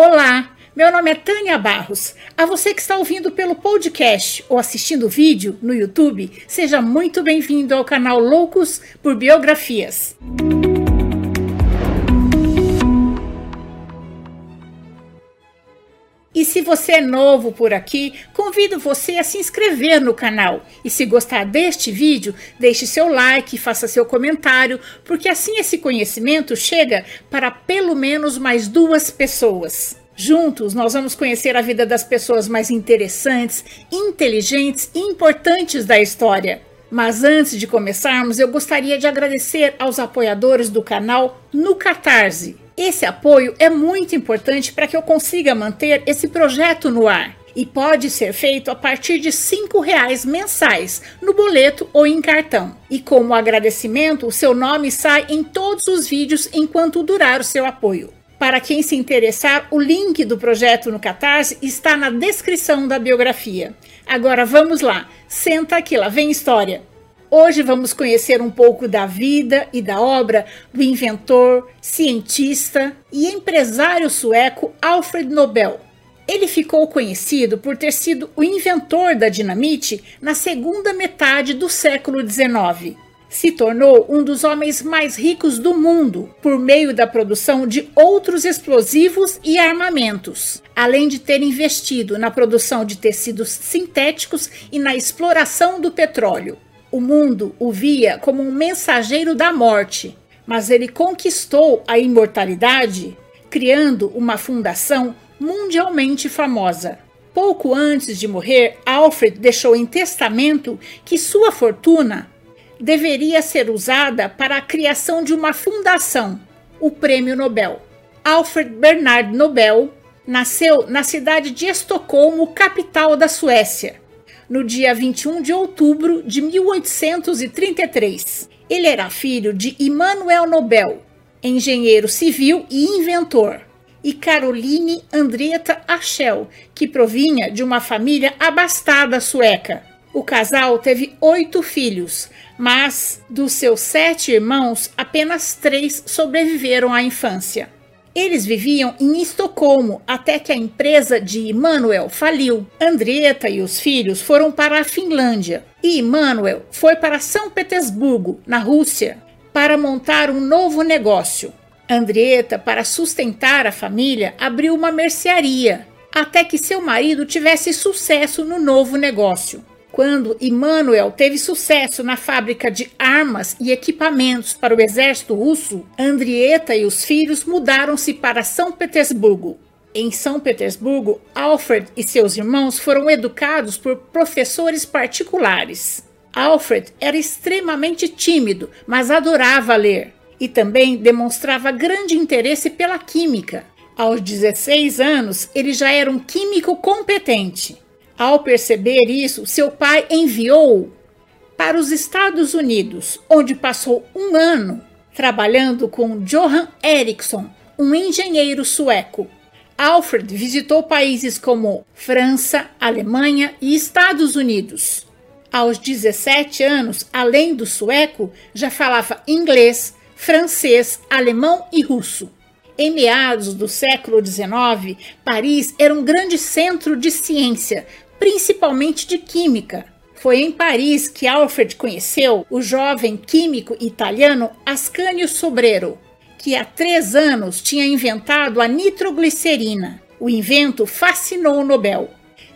Olá, meu nome é Tânia Barros. A você que está ouvindo pelo podcast ou assistindo o vídeo no YouTube, seja muito bem-vindo ao canal Loucos por Biografias. E se você é novo por aqui, convido você a se inscrever no canal. E se gostar deste vídeo, deixe seu like, faça seu comentário, porque assim esse conhecimento chega para pelo menos mais duas pessoas. Juntos, nós vamos conhecer a vida das pessoas mais interessantes, inteligentes e importantes da história. Mas antes de começarmos, eu gostaria de agradecer aos apoiadores do canal no Catarse. Esse apoio é muito importante para que eu consiga manter esse projeto no ar e pode ser feito a partir de R$ reais mensais no boleto ou em cartão. E como agradecimento, o seu nome sai em todos os vídeos enquanto durar o seu apoio. Para quem se interessar, o link do projeto no Catarse está na descrição da biografia. Agora vamos lá, senta aqui, lá vem história. Hoje vamos conhecer um pouco da vida e da obra do inventor, cientista e empresário sueco Alfred Nobel. Ele ficou conhecido por ter sido o inventor da dinamite na segunda metade do século XIX se tornou um dos homens mais ricos do mundo por meio da produção de outros explosivos e armamentos, além de ter investido na produção de tecidos sintéticos e na exploração do petróleo. O mundo o via como um mensageiro da morte, mas ele conquistou a imortalidade criando uma fundação mundialmente famosa. Pouco antes de morrer, Alfred deixou em testamento que sua fortuna deveria ser usada para a criação de uma fundação, o Prêmio Nobel. Alfred Bernard Nobel nasceu na cidade de Estocolmo, capital da Suécia, no dia 21 de outubro de 1833. Ele era filho de Immanuel Nobel, engenheiro civil e inventor, e Caroline Andrietta Achel, que provinha de uma família abastada sueca. O casal teve oito filhos, mas dos seus sete irmãos, apenas três sobreviveram à infância. Eles viviam em Estocolmo até que a empresa de Immanuel faliu. Andrietta e os filhos foram para a Finlândia e Immanuel foi para São Petersburgo, na Rússia, para montar um novo negócio. Andrietta, para sustentar a família, abriu uma mercearia até que seu marido tivesse sucesso no novo negócio. Quando Immanuel teve sucesso na fábrica de armas e equipamentos para o exército russo, Andrietta e os filhos mudaram-se para São Petersburgo. Em São Petersburgo, Alfred e seus irmãos foram educados por professores particulares. Alfred era extremamente tímido, mas adorava ler e também demonstrava grande interesse pela química. Aos 16 anos, ele já era um químico competente. Ao perceber isso, seu pai enviou-o para os Estados Unidos, onde passou um ano trabalhando com Johan Eriksson, um engenheiro sueco. Alfred visitou países como França, Alemanha e Estados Unidos. Aos 17 anos, além do sueco, já falava inglês, francês, alemão e russo. Em meados do século XIX, Paris era um grande centro de ciência, principalmente de química. Foi em Paris que Alfred conheceu o jovem químico italiano Ascanio Sobrero, que há três anos tinha inventado a nitroglicerina. O invento fascinou o Nobel.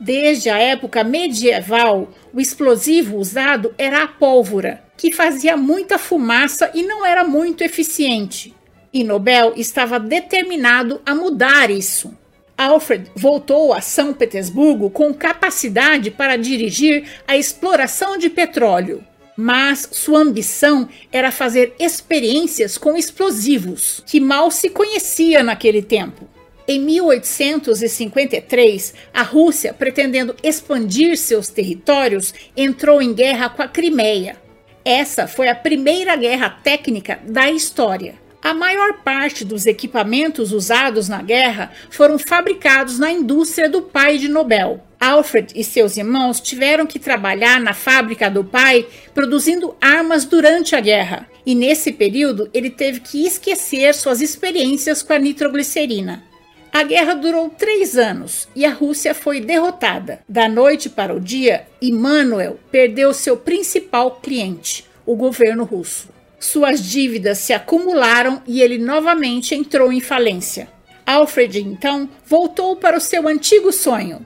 Desde a época medieval, o explosivo usado era a pólvora, que fazia muita fumaça e não era muito eficiente. E Nobel estava determinado a mudar isso. Alfred voltou a São Petersburgo com capacidade para dirigir a exploração de petróleo, mas sua ambição era fazer experiências com explosivos, que mal se conhecia naquele tempo. Em 1853, a Rússia, pretendendo expandir seus territórios, entrou em guerra com a Crimeia. Essa foi a primeira guerra técnica da história. A maior parte dos equipamentos usados na guerra foram fabricados na indústria do pai de Nobel. Alfred e seus irmãos tiveram que trabalhar na fábrica do pai produzindo armas durante a guerra, e nesse período ele teve que esquecer suas experiências com a nitroglicerina. A guerra durou três anos e a Rússia foi derrotada. Da noite para o dia, Immanuel perdeu seu principal cliente, o governo russo. Suas dívidas se acumularam e ele novamente entrou em falência. Alfred então voltou para o seu antigo sonho.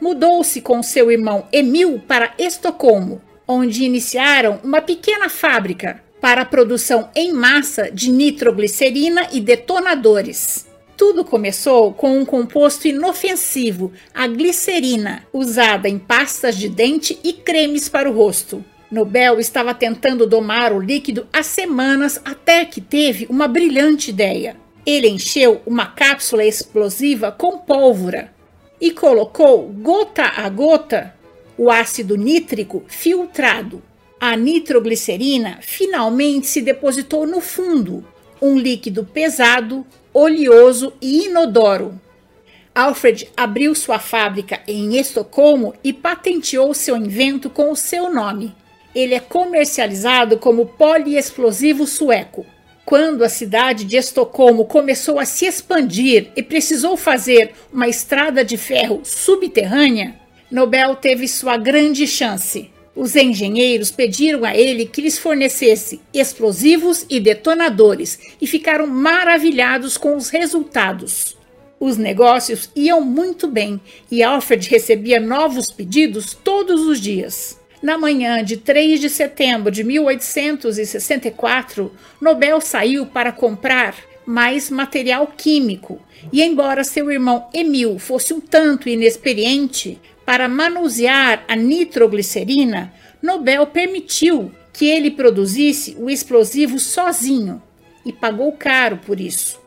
Mudou-se com seu irmão Emil para Estocolmo, onde iniciaram uma pequena fábrica para a produção em massa de nitroglicerina e detonadores. Tudo começou com um composto inofensivo, a glicerina, usada em pastas de dente e cremes para o rosto. Nobel estava tentando domar o líquido há semanas até que teve uma brilhante ideia. Ele encheu uma cápsula explosiva com pólvora e colocou gota a gota o ácido nítrico filtrado. A nitroglicerina finalmente se depositou no fundo, um líquido pesado, oleoso e inodoro. Alfred abriu sua fábrica em Estocolmo e patenteou seu invento com o seu nome. Ele é comercializado como poliexplosivo sueco. Quando a cidade de Estocolmo começou a se expandir e precisou fazer uma estrada de ferro subterrânea, Nobel teve sua grande chance. Os engenheiros pediram a ele que lhes fornecesse explosivos e detonadores e ficaram maravilhados com os resultados. Os negócios iam muito bem e Alfred recebia novos pedidos todos os dias. Na manhã de 3 de setembro de 1864, Nobel saiu para comprar mais material químico e, embora seu irmão Emil fosse um tanto inexperiente, para manusear a nitroglicerina, Nobel permitiu que ele produzisse o explosivo sozinho e pagou caro por isso.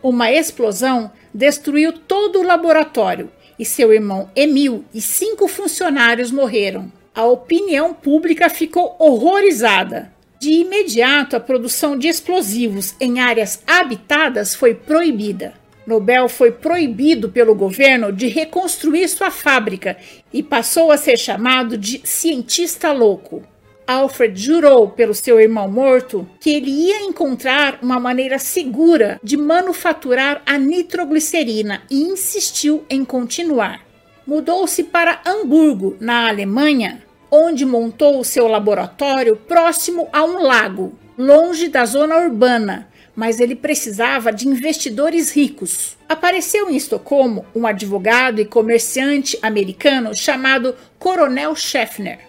Uma explosão destruiu todo o laboratório e seu irmão Emil e cinco funcionários morreram. A opinião pública ficou horrorizada. De imediato, a produção de explosivos em áreas habitadas foi proibida. Nobel foi proibido pelo governo de reconstruir sua fábrica e passou a ser chamado de cientista louco. Alfred jurou pelo seu irmão morto que ele ia encontrar uma maneira segura de manufaturar a nitroglicerina e insistiu em continuar. Mudou-se para Hamburgo, na Alemanha, onde montou seu laboratório próximo a um lago, longe da zona urbana, mas ele precisava de investidores ricos. Apareceu em Estocolmo um advogado e comerciante americano chamado Coronel Scheffner,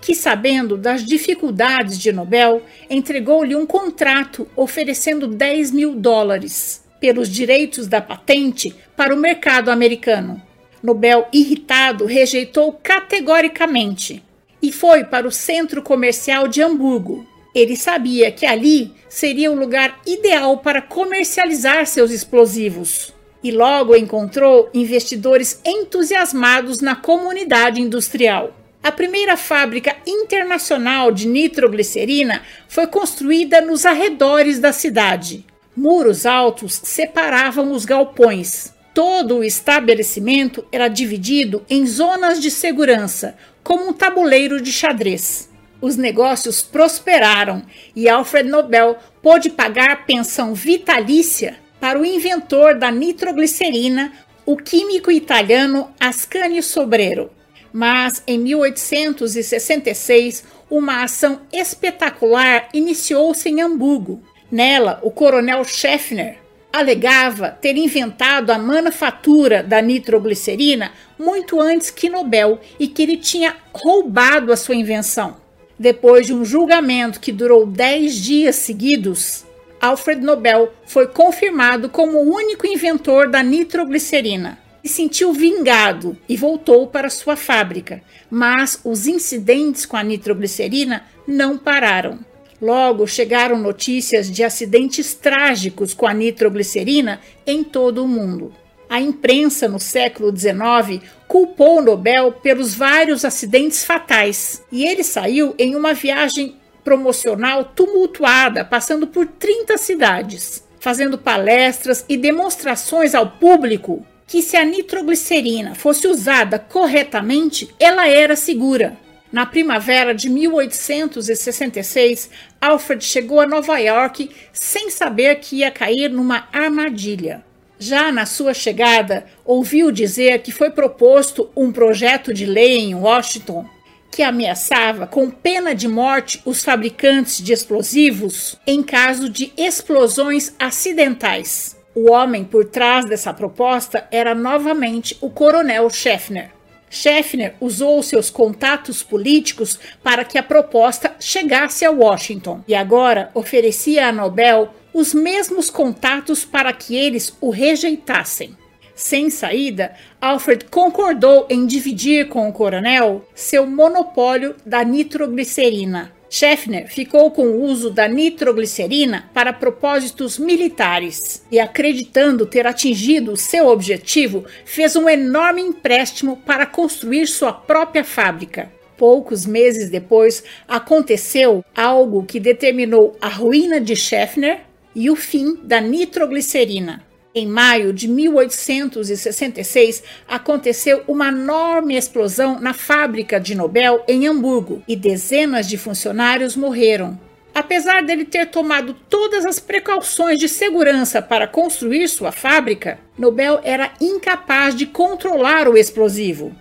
que, sabendo das dificuldades de Nobel, entregou-lhe um contrato oferecendo 10 mil dólares pelos direitos da patente para o mercado americano. Nobel, irritado, rejeitou categoricamente e foi para o centro comercial de Hamburgo, ele sabia que ali seria o lugar ideal para comercializar seus explosivos e logo encontrou investidores entusiasmados na comunidade industrial. A primeira fábrica internacional de nitroglicerina foi construída nos arredores da cidade. Muros altos separavam os galpões. Todo o estabelecimento era dividido em zonas de segurança, como um tabuleiro de xadrez. Os negócios prosperaram e Alfred Nobel pôde pagar pensão vitalícia para o inventor da nitroglicerina, o químico italiano Ascanio Sobrero. Mas em 1866, uma ação espetacular iniciou-se em Hamburgo. Nela, o coronel Scheffner alegava ter inventado a manufatura da nitroglicerina muito antes que Nobel e que ele tinha roubado a sua invenção. Depois de um julgamento que durou 10 dias seguidos, Alfred Nobel foi confirmado como o único inventor da nitroglicerina. Se sentiu vingado e voltou para sua fábrica, mas os incidentes com a nitroglicerina não pararam. Logo chegaram notícias de acidentes trágicos com a nitroglicerina em todo o mundo. A imprensa no século XIX culpou Nobel pelos vários acidentes fatais e ele saiu em uma viagem promocional tumultuada, passando por 30 cidades, fazendo palestras e demonstrações ao público que se a nitroglicerina fosse usada corretamente, ela era segura. Na primavera de 1866, Alfred chegou a Nova York sem saber que ia cair numa armadilha. Já na sua chegada, ouviu dizer que foi proposto um projeto de lei em Washington que ameaçava com pena de morte os fabricantes de explosivos em caso de explosões acidentais. O homem por trás dessa proposta era novamente o coronel Schaffner. Schaffner usou seus contatos políticos para que a proposta chegasse a Washington e agora oferecia a Nobel os mesmos contatos para que eles o rejeitassem. Sem saída, Alfred concordou em dividir com o coronel seu monopólio da nitroglicerina. Schaffner ficou com o uso da nitroglicerina para propósitos militares e, acreditando ter atingido seu objetivo, fez um enorme empréstimo para construir sua própria fábrica. Poucos meses depois, aconteceu algo que determinou a ruína de Schaffner e o fim da nitroglicerina. Em maio de 1866, aconteceu uma enorme explosão na fábrica de Nobel em Hamburgo e dezenas de funcionários morreram. Apesar dele ter tomado todas as precauções de segurança para construir sua fábrica, Nobel era incapaz de controlar o explosivo.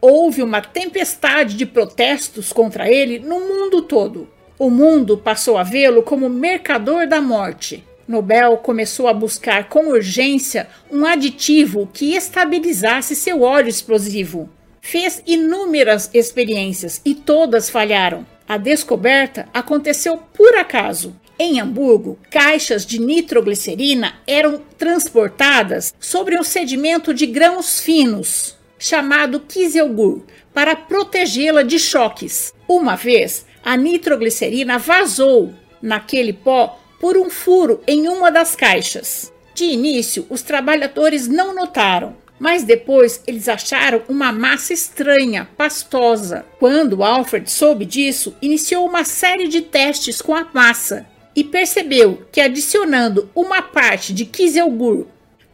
Houve uma tempestade de protestos contra ele no mundo todo. O mundo passou a vê-lo como mercador da morte. Nobel começou a buscar com urgência um aditivo que estabilizasse seu óleo explosivo. Fez inúmeras experiências e todas falharam. A descoberta aconteceu por acaso. Em Hamburgo, caixas de nitroglicerina eram transportadas sobre um sedimento de grãos finos, chamado Kieselguhr, para protegê-la de choques. Uma vez, a nitroglicerina vazou naquele pó por um furo em uma das caixas. De início, os trabalhadores não notaram, mas depois eles acharam uma massa estranha, pastosa. Quando Alfred soube disso, iniciou uma série de testes com a massa e percebeu que adicionando uma parte de Kieselguhr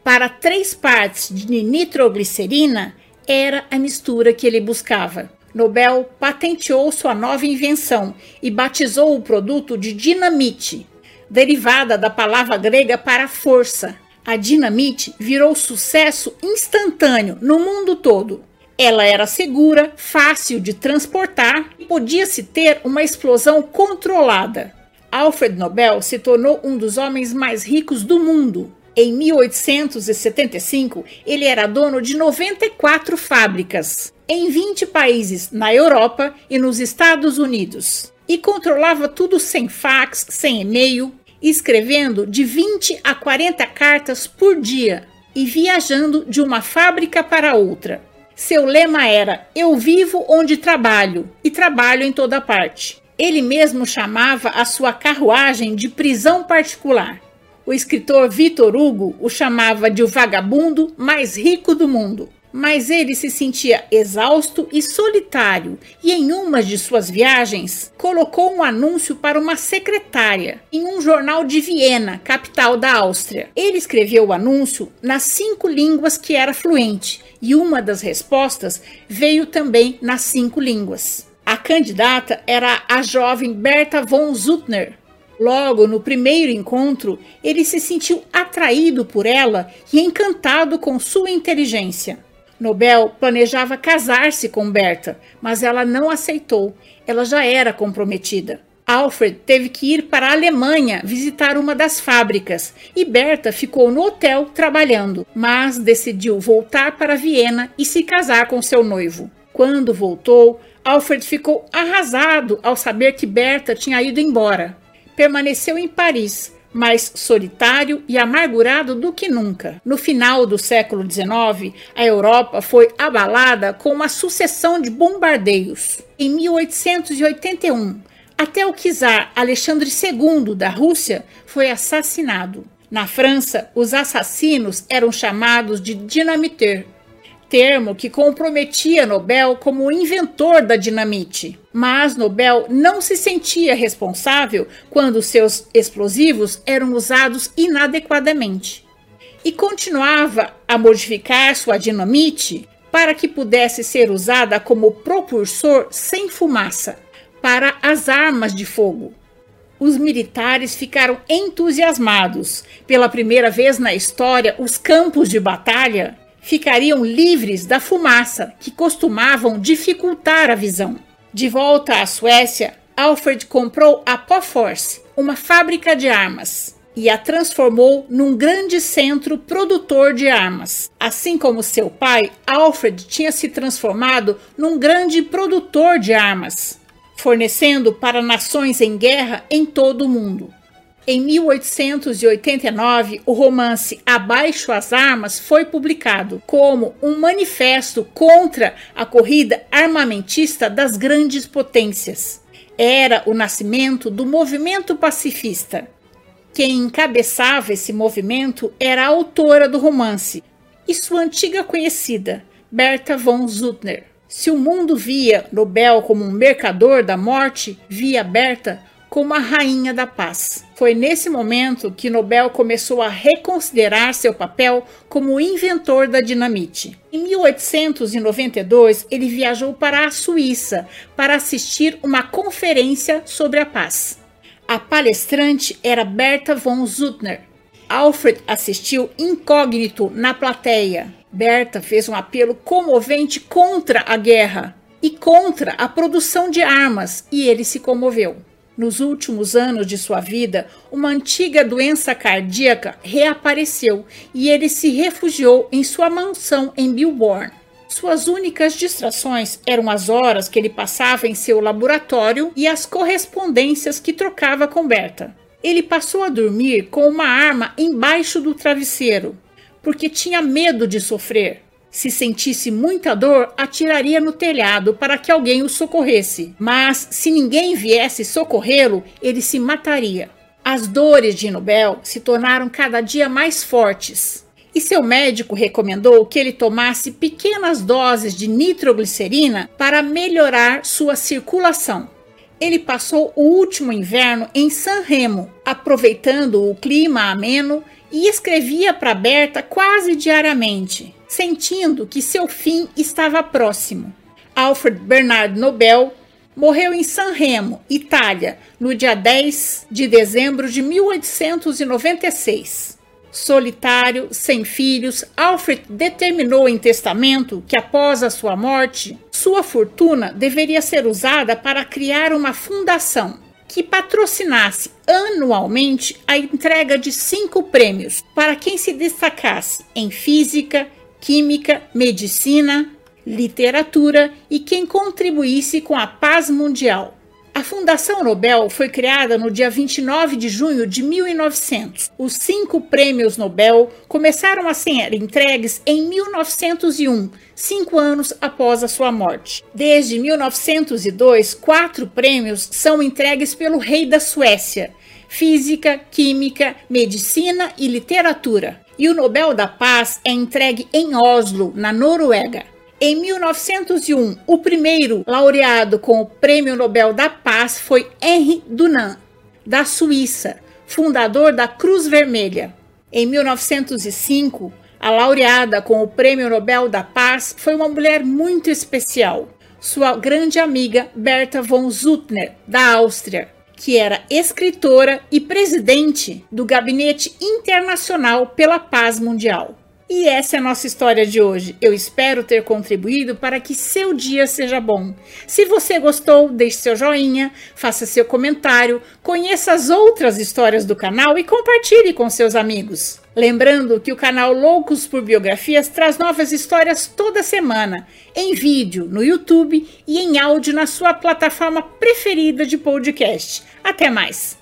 para três partes de nitroglicerina era a mistura que ele buscava. Nobel patenteou sua nova invenção e batizou o produto de dinamite, derivada da palavra grega para força. A dinamite virou sucesso instantâneo no mundo todo. Ela era segura, fácil de transportar e podia-se ter uma explosão controlada. Alfred Nobel se tornou um dos homens mais ricos do mundo. Em 1875, ele era dono de 94 fábricas em 20 países na Europa e nos Estados Unidos e controlava tudo sem fax, sem e-mail, escrevendo de 20 a 40 cartas por dia e viajando de uma fábrica para outra. Seu lema era: Eu vivo onde trabalho e trabalho em toda parte. Ele mesmo chamava a sua carruagem de prisão particular. O escritor Victor Hugo o chamava de o vagabundo mais rico do mundo mas ele se sentia exausto e solitário, e em uma de suas viagens colocou um anúncio para uma secretária em um jornal de Viena, capital da Áustria. Ele escreveu o anúncio nas cinco línguas que era fluente, e uma das respostas veio também nas cinco línguas. A candidata era a jovem Berta von Suttner. Logo no primeiro encontro, ele se sentiu atraído por ela e encantado com sua inteligência. Nobel planejava casar-se com Berta, mas ela não aceitou. Ela já era comprometida. Alfred teve que ir para a Alemanha visitar uma das fábricas e Berta ficou no hotel trabalhando, mas decidiu voltar para Viena e se casar com seu noivo. Quando voltou, Alfred ficou arrasado ao saber que Berta tinha ido embora. Permaneceu em Paris, mais solitário e amargurado do que nunca. No final do século XIX, a Europa foi abalada com uma sucessão de bombardeios. Em 1881, até o czar Alexandre II da Rússia foi assassinado. Na França, os assassinos eram chamados de dinamiteurs termo que comprometia Nobel como inventor da dinamite. Mas Nobel não se sentia responsável quando seus explosivos eram usados inadequadamente. E continuava a modificar sua dinamite para que pudesse ser usada como propulsor sem fumaça para as armas de fogo. os militares ficaram entusiasmados. Pela primeira vez na história, os campos de batalha ficariam livres da fumaça que costumavam dificultar a visão. De volta à Suécia, Alfred comprou a Poforce, uma fábrica de armas, e a transformou num grande centro produtor de armas. Assim como seu pai, Alfred tinha se transformado num grande produtor de armas fornecendo para nações em guerra em todo o mundo. Em 1889, o romance Abaixo as Armas foi publicado como um manifesto contra a corrida armamentista das grandes potências. Era o nascimento do movimento pacifista. Quem encabeçava esse movimento era a autora do romance e sua antiga conhecida, Berta von Suttner. Se o mundo via Nobel como um mercador da morte, via Berta como a rainha da paz. Foi nesse momento que Nobel começou a reconsiderar seu papel como inventor da dinamite. Em 1892, ele viajou para a Suíça para assistir uma conferência sobre a paz. A palestrante era Berta von Suttner. Alfred assistiu incógnito na plateia. Berta fez um apelo comovente contra a guerra e contra a produção de armas, e ele se comoveu. Nos últimos anos de sua vida, uma antiga doença cardíaca reapareceu e ele se refugiou em sua mansão em Bilborn. Suas únicas distrações eram as horas que ele passava em seu laboratório e as correspondências que trocava com Berta. Ele passou a dormir com uma arma embaixo do travesseiro porque tinha medo de sofrer. Se sentisse muita dor, atiraria no telhado para que alguém o socorresse. Mas se ninguém viesse socorrê-lo, ele se mataria. As dores de Nobel se tornaram cada dia mais fortes. E seu médico recomendou que ele tomasse pequenas doses de nitroglicerina para melhorar sua circulação. Ele passou o último inverno em San Remo, aproveitando o clima ameno e escrevia para Berta quase diariamente, sentindo que seu fim estava próximo. Alfred Bernard Nobel morreu em San Remo, Itália, no dia 10 de dezembro de 1896. Solitário, sem filhos, Alfred determinou em testamento que após a sua morte, sua fortuna deveria ser usada para criar uma fundação que patrocinasse anualmente a entrega de cinco prêmios para quem se destacasse em física, química, medicina, literatura e quem contribuísse com a paz mundial. A Fundação Nobel foi criada no dia 29 de junho de 1900. Os cinco prêmios Nobel começaram a ser entregues em 1901, cinco anos após a sua morte. Desde 1902, quatro prêmios são entregues pelo rei da Suécia: Física, Química, Medicina e Literatura. E o Nobel da Paz é entregue em Oslo, na Noruega. Em 1901, o primeiro laureado com o Prêmio Nobel da Paz foi Henri Dunant, da Suíça, fundador da Cruz Vermelha. Em 1905, a laureada com o Prêmio Nobel da Paz foi uma mulher muito especial, sua grande amiga Berta von Suttner, da Áustria, que era escritora e presidente do Gabinete Internacional pela Paz Mundial. E essa é a nossa história de hoje. Eu espero ter contribuído para que seu dia seja bom. Se você gostou, deixe seu joinha, faça seu comentário, conheça as outras histórias do canal e compartilhe com seus amigos. Lembrando que o canal Loucos por Biografias traz novas histórias toda semana, em vídeo no YouTube e em áudio na sua plataforma preferida de podcast. Até mais!